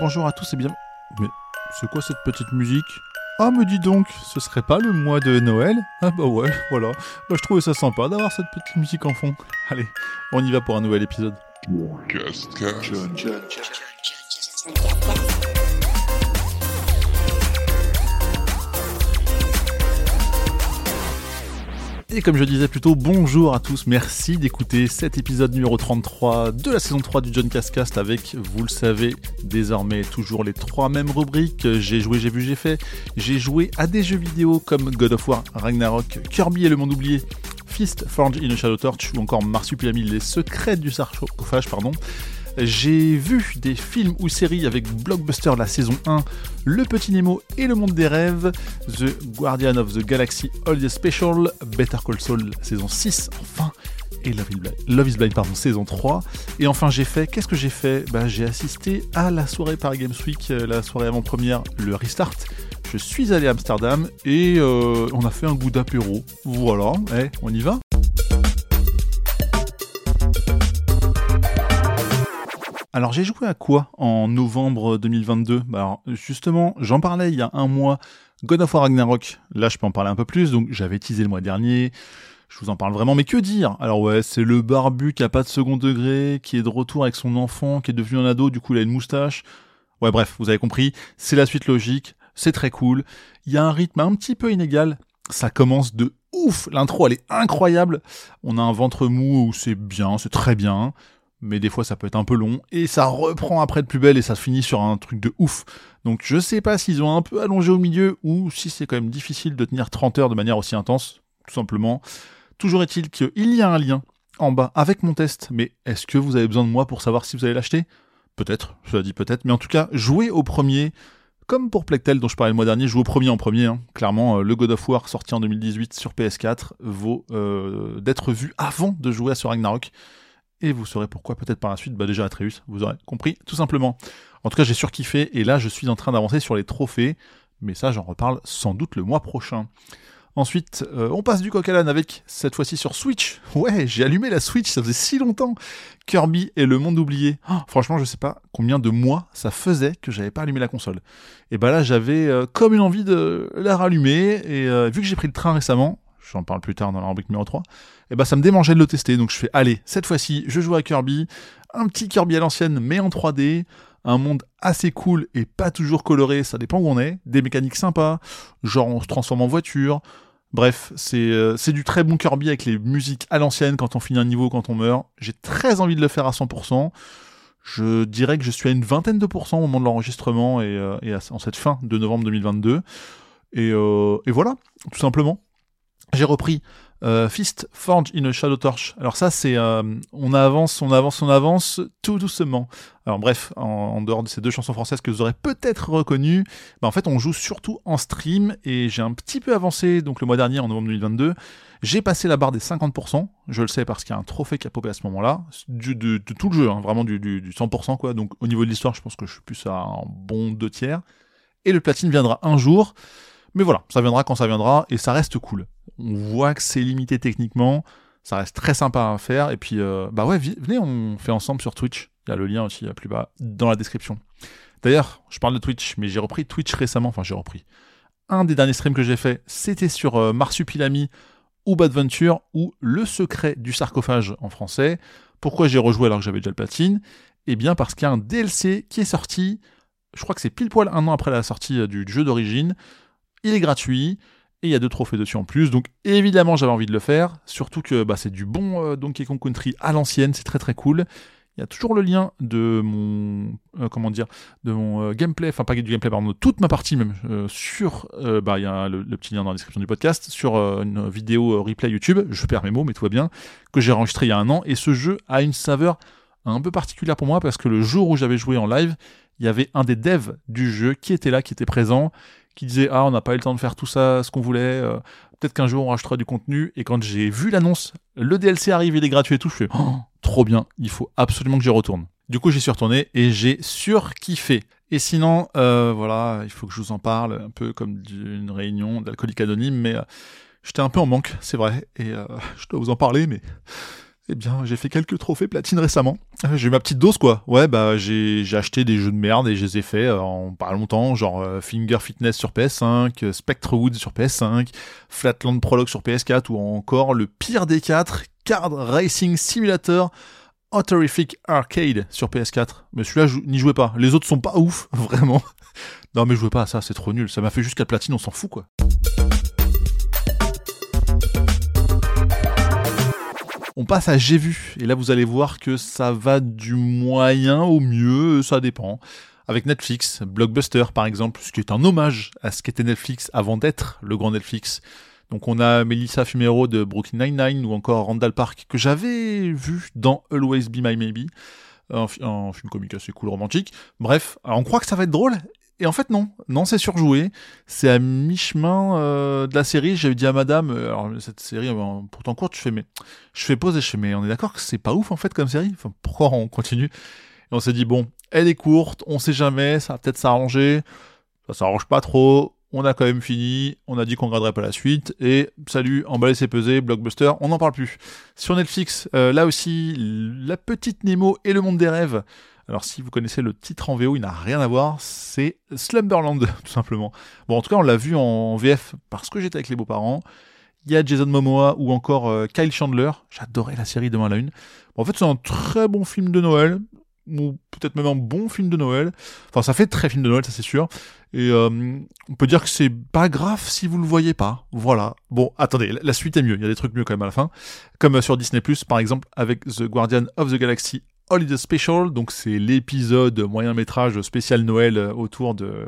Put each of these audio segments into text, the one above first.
Bonjour à tous et bien. Mais c'est quoi cette petite musique Ah, me dis donc, ce serait pas le mois de Noël Ah bah ouais, voilà. Bah, je trouvais ça sympa d'avoir cette petite musique en fond. Allez, on y va pour un nouvel épisode. Et comme je disais plutôt, bonjour à tous, merci d'écouter cet épisode numéro 33 de la saison 3 du John Cascast avec, vous le savez, désormais toujours les trois mêmes rubriques. J'ai joué, j'ai vu, j'ai fait. J'ai joué à des jeux vidéo comme God of War, Ragnarok, Kirby et le monde oublié, Fist, Forge in a Shadow Torch ou encore Marsupilami, les secrets du sarcophage, pardon. J'ai vu des films ou séries avec Blockbuster la saison 1, Le Petit Nemo et Le Monde des Rêves, The Guardian of the Galaxy All Special, Better Call Saul saison 6, enfin, et Love is Blind, saison 3. Et enfin j'ai fait, qu'est-ce que j'ai fait? Bah, J'ai assisté à la soirée Paris Games Week, euh, la soirée avant-première, le Restart. Je suis allé à Amsterdam et euh, on a fait un goût d'apéro. Voilà, eh, on y va? Alors j'ai joué à quoi en novembre 2022 bah alors, Justement, j'en parlais il y a un mois, God of War Ragnarok, là je peux en parler un peu plus, donc j'avais teasé le mois dernier, je vous en parle vraiment, mais que dire? Alors ouais, c'est le barbu qui a pas de second degré, qui est de retour avec son enfant, qui est devenu un ado, du coup il a une moustache. Ouais bref, vous avez compris, c'est la suite logique, c'est très cool, il y a un rythme un petit peu inégal, ça commence de ouf, l'intro elle est incroyable, on a un ventre mou où c'est bien, c'est très bien, mais des fois ça peut être un peu long, et ça reprend après de plus belle et ça finit sur un truc de ouf. Donc je sais pas s'ils ont un peu allongé au milieu ou si c'est quand même difficile de tenir 30 heures de manière aussi intense, tout simplement. Toujours est-il qu'il y a un lien en bas avec mon test, mais est-ce que vous avez besoin de moi pour savoir si vous allez l'acheter? Peut-être, je l'ai dit peut-être, mais en tout cas, jouez au premier, comme pour Plectel dont je parlais le mois dernier, jouez au premier en premier. Hein. Clairement, euh, le God of War sorti en 2018 sur PS4 vaut euh, d'être vu avant de jouer à ce Ragnarok et vous saurez pourquoi peut-être par la suite, bah déjà Atreus, vous aurez compris, tout simplement. En tout cas, j'ai surkiffé, et là, je suis en train d'avancer sur les trophées, mais ça, j'en reparle sans doute le mois prochain. Ensuite, euh, on passe du coq à l'âne avec, cette fois-ci sur Switch. Ouais, j'ai allumé la Switch, ça faisait si longtemps. Kirby et le monde oublié. Oh, franchement, je sais pas combien de mois ça faisait que j'avais pas allumé la console. Et bah là, j'avais euh, comme une envie de la rallumer, et euh, vu que j'ai pris le train récemment, j'en parle plus tard dans la rubrique numéro 3, et bah ça me démangeait de le tester, donc je fais, allez, cette fois-ci, je joue à Kirby, un petit Kirby à l'ancienne, mais en 3D, un monde assez cool et pas toujours coloré, ça dépend où on est, des mécaniques sympas, genre on se transforme en voiture, bref, c'est euh, c'est du très bon Kirby avec les musiques à l'ancienne. Quand on finit un niveau, quand on meurt, j'ai très envie de le faire à 100%, je dirais que je suis à une vingtaine de pourcents au moment de l'enregistrement et, euh, en cette fin de novembre 2022, et, euh, et voilà, tout simplement. J'ai repris euh, Fist Forge in a Shadow Torch. Alors ça, c'est euh, on avance, on avance, on avance tout doucement. Alors bref, en, dehors de ces deux chansons françaises que vous aurez peut-être reconnues, bah en fait, on joue surtout en stream et j'ai un petit peu avancé. Donc le mois dernier, en novembre 2022, j'ai passé la barre des 50%. Je le sais parce qu'il y a un trophée qui a popé à ce moment-là, de, tout le jeu, hein, vraiment du, du, du 100% quoi. Donc au niveau de l'histoire, je pense que je suis plus à un bon deux tiers. Et le platine viendra un jour. Mais voilà, ça viendra quand ça viendra et ça reste cool. On voit que c'est limité techniquement, ça reste très sympa à faire et puis euh, bah ouais, venez, on fait ensemble sur Twitch. Il y a le lien aussi plus bas dans la description. D'ailleurs, je parle de Twitch, mais j'ai repris Twitch récemment, enfin j'ai repris. Un des derniers streams que j'ai fait, c'était sur euh, Marsupilami ou Badventure ou Le secret du sarcophage en français. Pourquoi j'ai rejoué alors que j'avais déjà le platine? Eh bien parce qu'il y a un DLC qui est sorti, je crois que c'est pile poil un an après la sortie euh, du jeu d'origine, il est gratuit, et il y a deux trophées dessus en plus, donc évidemment j'avais envie de le faire, surtout que bah, c'est du bon euh, Donkey Kong Country à l'ancienne, c'est très très cool. Il y a toujours le lien de mon euh, comment dire de mon euh, gameplay, enfin pas du gameplay pardon, de toute ma partie même sur bah il y a le, petit lien dans la description du podcast sur une vidéo replay YouTube, je perds mes mots mais tout va bien, que j'ai enregistré il y a un an. Et ce jeu a une saveur un peu particulière pour moi parce que le jour où j'avais joué en live, il y avait un des devs du jeu qui était là, qui était présent, qui disait ah on n'a pas eu le temps de faire tout ça, ce qu'on voulait, euh, peut-être qu'un jour on rajoutera du contenu. Et quand j'ai vu l'annonce, le DLC arrive, il est gratuit et tout, je fais oh, trop bien, il faut absolument que j'y retourne. Du coup j'y suis retourné et j'ai surkiffé. Et sinon, euh, voilà, il faut que je vous en parle, un peu comme d'une réunion d'alcoolique anonyme, mais euh, j'étais un peu en manque, c'est vrai, et je dois vous en parler, mais eh bien, j'ai fait quelques trophées platine récemment. Euh, j'ai eu ma petite dose, quoi. Ouais, bah, j'ai, acheté des jeux de merde et je les ai fait euh, en pas longtemps, genre euh, Finger Fitness sur PS5, Spectre Woods sur PS5, Flatland Prologue sur PS4 ou encore le pire des quatre, Card Racing Simulator Autorific Arcade sur PS4. Mais celui-là, n'y jouez pas. Les autres sont pas ouf, vraiment. non, mais jouez pas à ça, c'est trop nul. Ça m'a fait jusqu'à platine, on s'en fout, quoi. On passe à J'ai vu, et là vous allez voir que ça va du moyen au mieux, ça dépend. Avec Netflix, Blockbuster par exemple, ce qui est un hommage à ce qu'était Netflix avant d'être le grand Netflix. Donc on a Melissa Fumero de Brooklyn Nine-Nine ou encore Randall Park que j'avais vu dans Always Be My Maybe, un, film comique assez cool romantique. Bref, on croit que ça va être drôle et en fait, non. Non, c'est surjoué. C'est à mi-chemin euh, de la série. J'avais dit à madame, euh, alors cette série, euh, pourtant courte, je fais, mais, je fais pause et je fais, mais on est d'accord que c'est pas ouf, en fait, comme série? Enfin, pourquoi on continue? Et on s'est dit, bon, elle est courte, on sait jamais, ça va peut-être s'arranger. Ça s'arrange pas trop. On a quand même fini. On a dit qu'on regarderait pas la suite. Et salut, emballé c'est pesé, blockbuster, on n'en parle plus. Sur Netflix, là aussi, La Petite Nemo et le Monde des Rêves. Alors si vous connaissez le titre en VO, il n'a rien à voir, c'est Slumberland tout simplement. Bon en tout cas on l'a vu en VF parce que j'étais avec les beaux-parents. Il y a Jason Momoa ou encore euh, Kyle Chandler. J'adorais la série Demain à la Une. en fait c'est un très bon film de Noël ou peut-être même un bon film de Noël. Enfin, ça fait très film de Noël, ça c'est sûr. Et euh, on peut dire que c'est pas grave si vous le voyez pas. Voilà. Bon, attendez, la suite est mieux. Il y a des trucs mieux quand même à la fin. Comme sur Disney+, par exemple, avec The Guardian of the Galaxy Holiday Special, donc c'est l'épisode moyen métrage spécial Noël euh, autour de,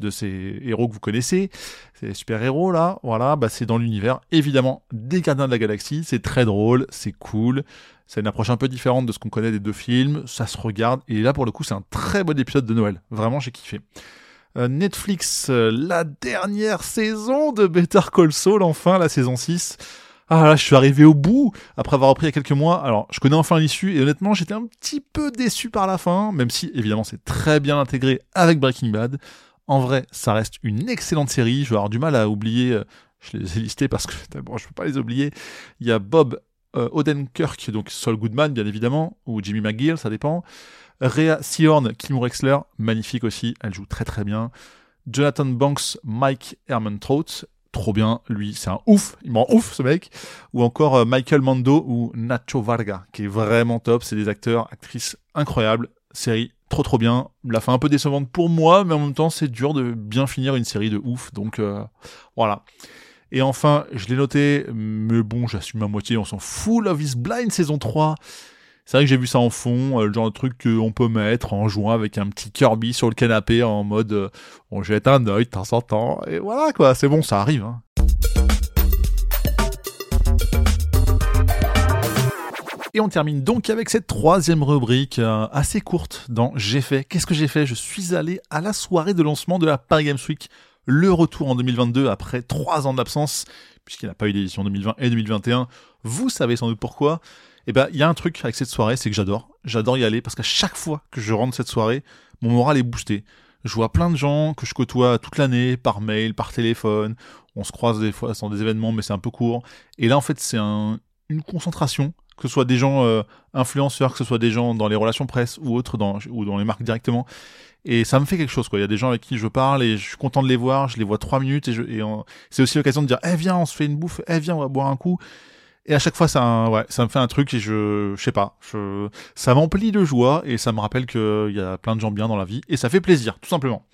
de ces héros que vous connaissez, ces super-héros là, voilà, bah c'est dans l'univers évidemment des Gardiens de la Galaxie, c'est très drôle, c'est cool, c'est une approche un peu différente de ce qu'on connaît des deux films, ça se regarde, et là pour le coup c'est un très bon épisode de Noël, vraiment j'ai kiffé. Euh, Netflix, euh, la dernière saison de Better Call Saul, enfin la saison 6, ah là, je suis arrivé au bout après avoir repris il y a quelques mois. Alors, je connais enfin l'issue et honnêtement, j'étais un petit peu déçu par la fin, même si évidemment c'est très bien intégré avec Breaking Bad. En vrai, ça reste une excellente série. Je vais avoir du mal à oublier. Euh, je les ai listés parce que bon, je peux pas les oublier. Il y a Bob euh, Odenkirk, donc Saul Goodman bien évidemment, ou Jimmy McGill, ça dépend. Rhea Seahorn, Kim Wexler, magnifique aussi, elle joue très très bien. Jonathan Banks, Mike Herman-Trout, trop bien, lui c'est un ouf, il m'en ouf ce mec, ou encore euh, Michael Mando ou Nacho Varga, qui est vraiment top, c'est des acteurs, actrices incroyables, série trop trop bien, la fin un peu décevante pour moi, mais en même temps c'est dur de bien finir une série de ouf, donc euh, voilà. Et enfin, je l'ai noté, mais bon, j'assume à moitié, on s'en fout, Love is Blind saison 3, c'est vrai que j'ai vu ça en fond, euh, le genre de truc qu'on peut mettre en jouant avec un petit Kirby sur le canapé en mode euh, on jette un œil de temps en temps, et voilà quoi, c'est bon, ça arrive. Hein. Et on termine donc avec cette troisième rubrique euh, assez courte dans J'ai fait. Qu'est-ce que j'ai fait? Je suis allé à la soirée de lancement de la Paris Games Week, le retour en 2022 après trois ans d'absence, puisqu'il n'y a pas eu d'édition 2020 et 2021. Vous savez sans doute pourquoi. Et eh ben, il y a un truc avec cette soirée, c'est que j'adore. J'adore y aller parce qu'à chaque fois que je rentre cette soirée, mon moral est boosté. Je vois plein de gens que je côtoie toute l'année, par mail, par téléphone. On se croise des fois sans des événements, mais c'est un peu court. Et là, en fait, c'est un, une concentration, que ce soit des gens euh, influenceurs, que ce soit des gens dans les relations presse ou autres, dans, ou dans les marques directement. Et ça me fait quelque chose, quoi. Il y a des gens avec qui je parle et je suis content de les voir. Je les vois trois minutes et, c'est aussi l'occasion de dire, eh viens, on se fait une bouffe. Eh viens, on va boire un coup. Et à chaque fois, ça, me fait un truc et je, sais pas, ça m'emplit de joie et ça me rappelle qu'il y a plein de gens bien dans la vie et ça fait plaisir, tout simplement.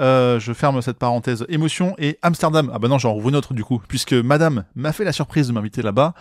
Euh, je ferme cette parenthèse émotion et Amsterdam. Ah bah non, j'en rouvre une autre du coup, puisque Madame m'a fait la surprise de m'inviter là-bas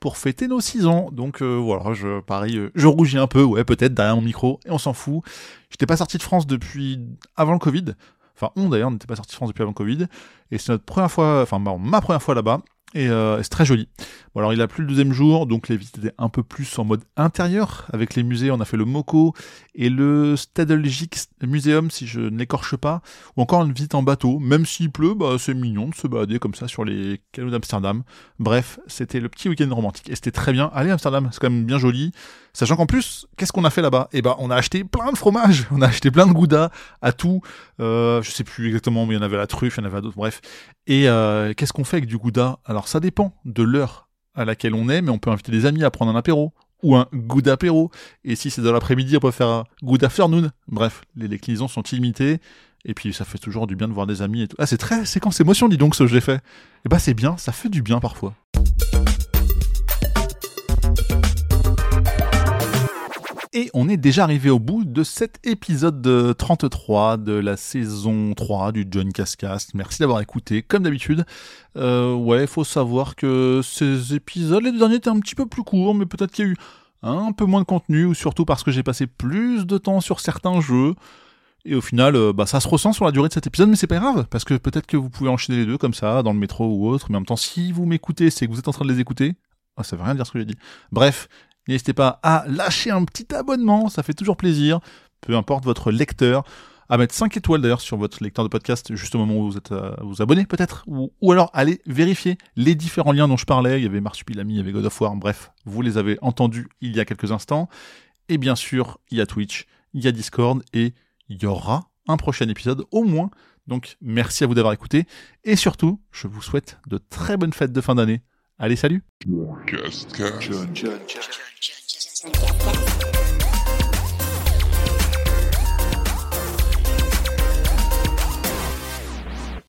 pour fêter nos 6 ans. Donc euh, voilà, je parie, euh, je rougis un peu, ouais, peut-être derrière mon micro, et on s'en fout. J'étais pas sorti de France depuis avant le Covid. Enfin, on d'ailleurs n'était pas sorti de France depuis avant le Covid. Et c'est notre première fois, enfin ma première fois là-bas. Euh, et c'est très joli. Bon alors il a plus le deuxième jour, donc les visites étaient un peu plus en mode intérieur. Avec les musées, on a fait le MoCo et le Stadelgic Museum, si je ne l'écorche pas, ou encore une visite en bateau. Même s'il pleut, bah, c'est mignon de se balader comme ça sur les canaux d'Amsterdam. Bref, c'était le petit week-end romantique et c'était très bien. Allez Amsterdam, c'est quand même bien joli. Sachant qu'en plus, qu'est-ce qu'on a fait là-bas? Eh ben, on a acheté plein de fromages, on a acheté plein de goudas à tout. Euh, je sais plus exactement, mais il y en avait la truffe, il y en avait d'autres, bref. Et euh, qu'est-ce qu'on fait avec du gouda? Ça dépend de l'heure à laquelle on est, mais on peut inviter des amis à prendre un apéro. ou un good apéro. Et si c'est dans l'après-midi, on peut faire un good afternoon. Bref, les déclinaisons sont illimitées. Et puis ça fait toujours du bien de voir des amis et tout. Ah, c'est très séquence émotion, dis donc, ce que j'ai fait. Eh bah, c'est bien, ça fait du bien parfois. Et on est déjà arrivé au bout de cet épisode 33 de la saison 3 du John Cascast. Merci d'avoir écouté, comme d'habitude. Euh, ouais, faut savoir que ces épisodes, les deux derniers étaient un petit peu plus courts, mais peut-être qu'il y a eu un peu moins de contenu, ou surtout parce que j'ai passé plus de temps sur certains jeux. Et au final, euh, bah, ça se ressent sur la durée de cet épisode, mais c'est pas grave, parce que peut-être que vous pouvez enchaîner les deux comme ça, dans le métro ou autre, mais en même temps, si vous m'écoutez, c'est que vous êtes en train de les écouter. Ah, ça veut rien dire ce que j'ai dit. Bref, N'hésitez pas à lâcher un petit abonnement, ça fait toujours plaisir, peu importe votre lecteur, à mettre 5 étoiles d'ailleurs sur votre lecteur de podcast juste au moment où vous êtes euh, vous abonnez peut-être, ou, alors allez vérifier les différents liens dont je parlais, il y avait Marsupilami, il y avait God of War, bref, vous les avez entendus il y a quelques instants, et bien sûr, il y a Twitch, il y a Discord, et il y aura un prochain épisode au moins, donc merci à vous d'avoir écouté, et surtout, je vous souhaite de très bonnes fêtes de fin d'année. Allez, salut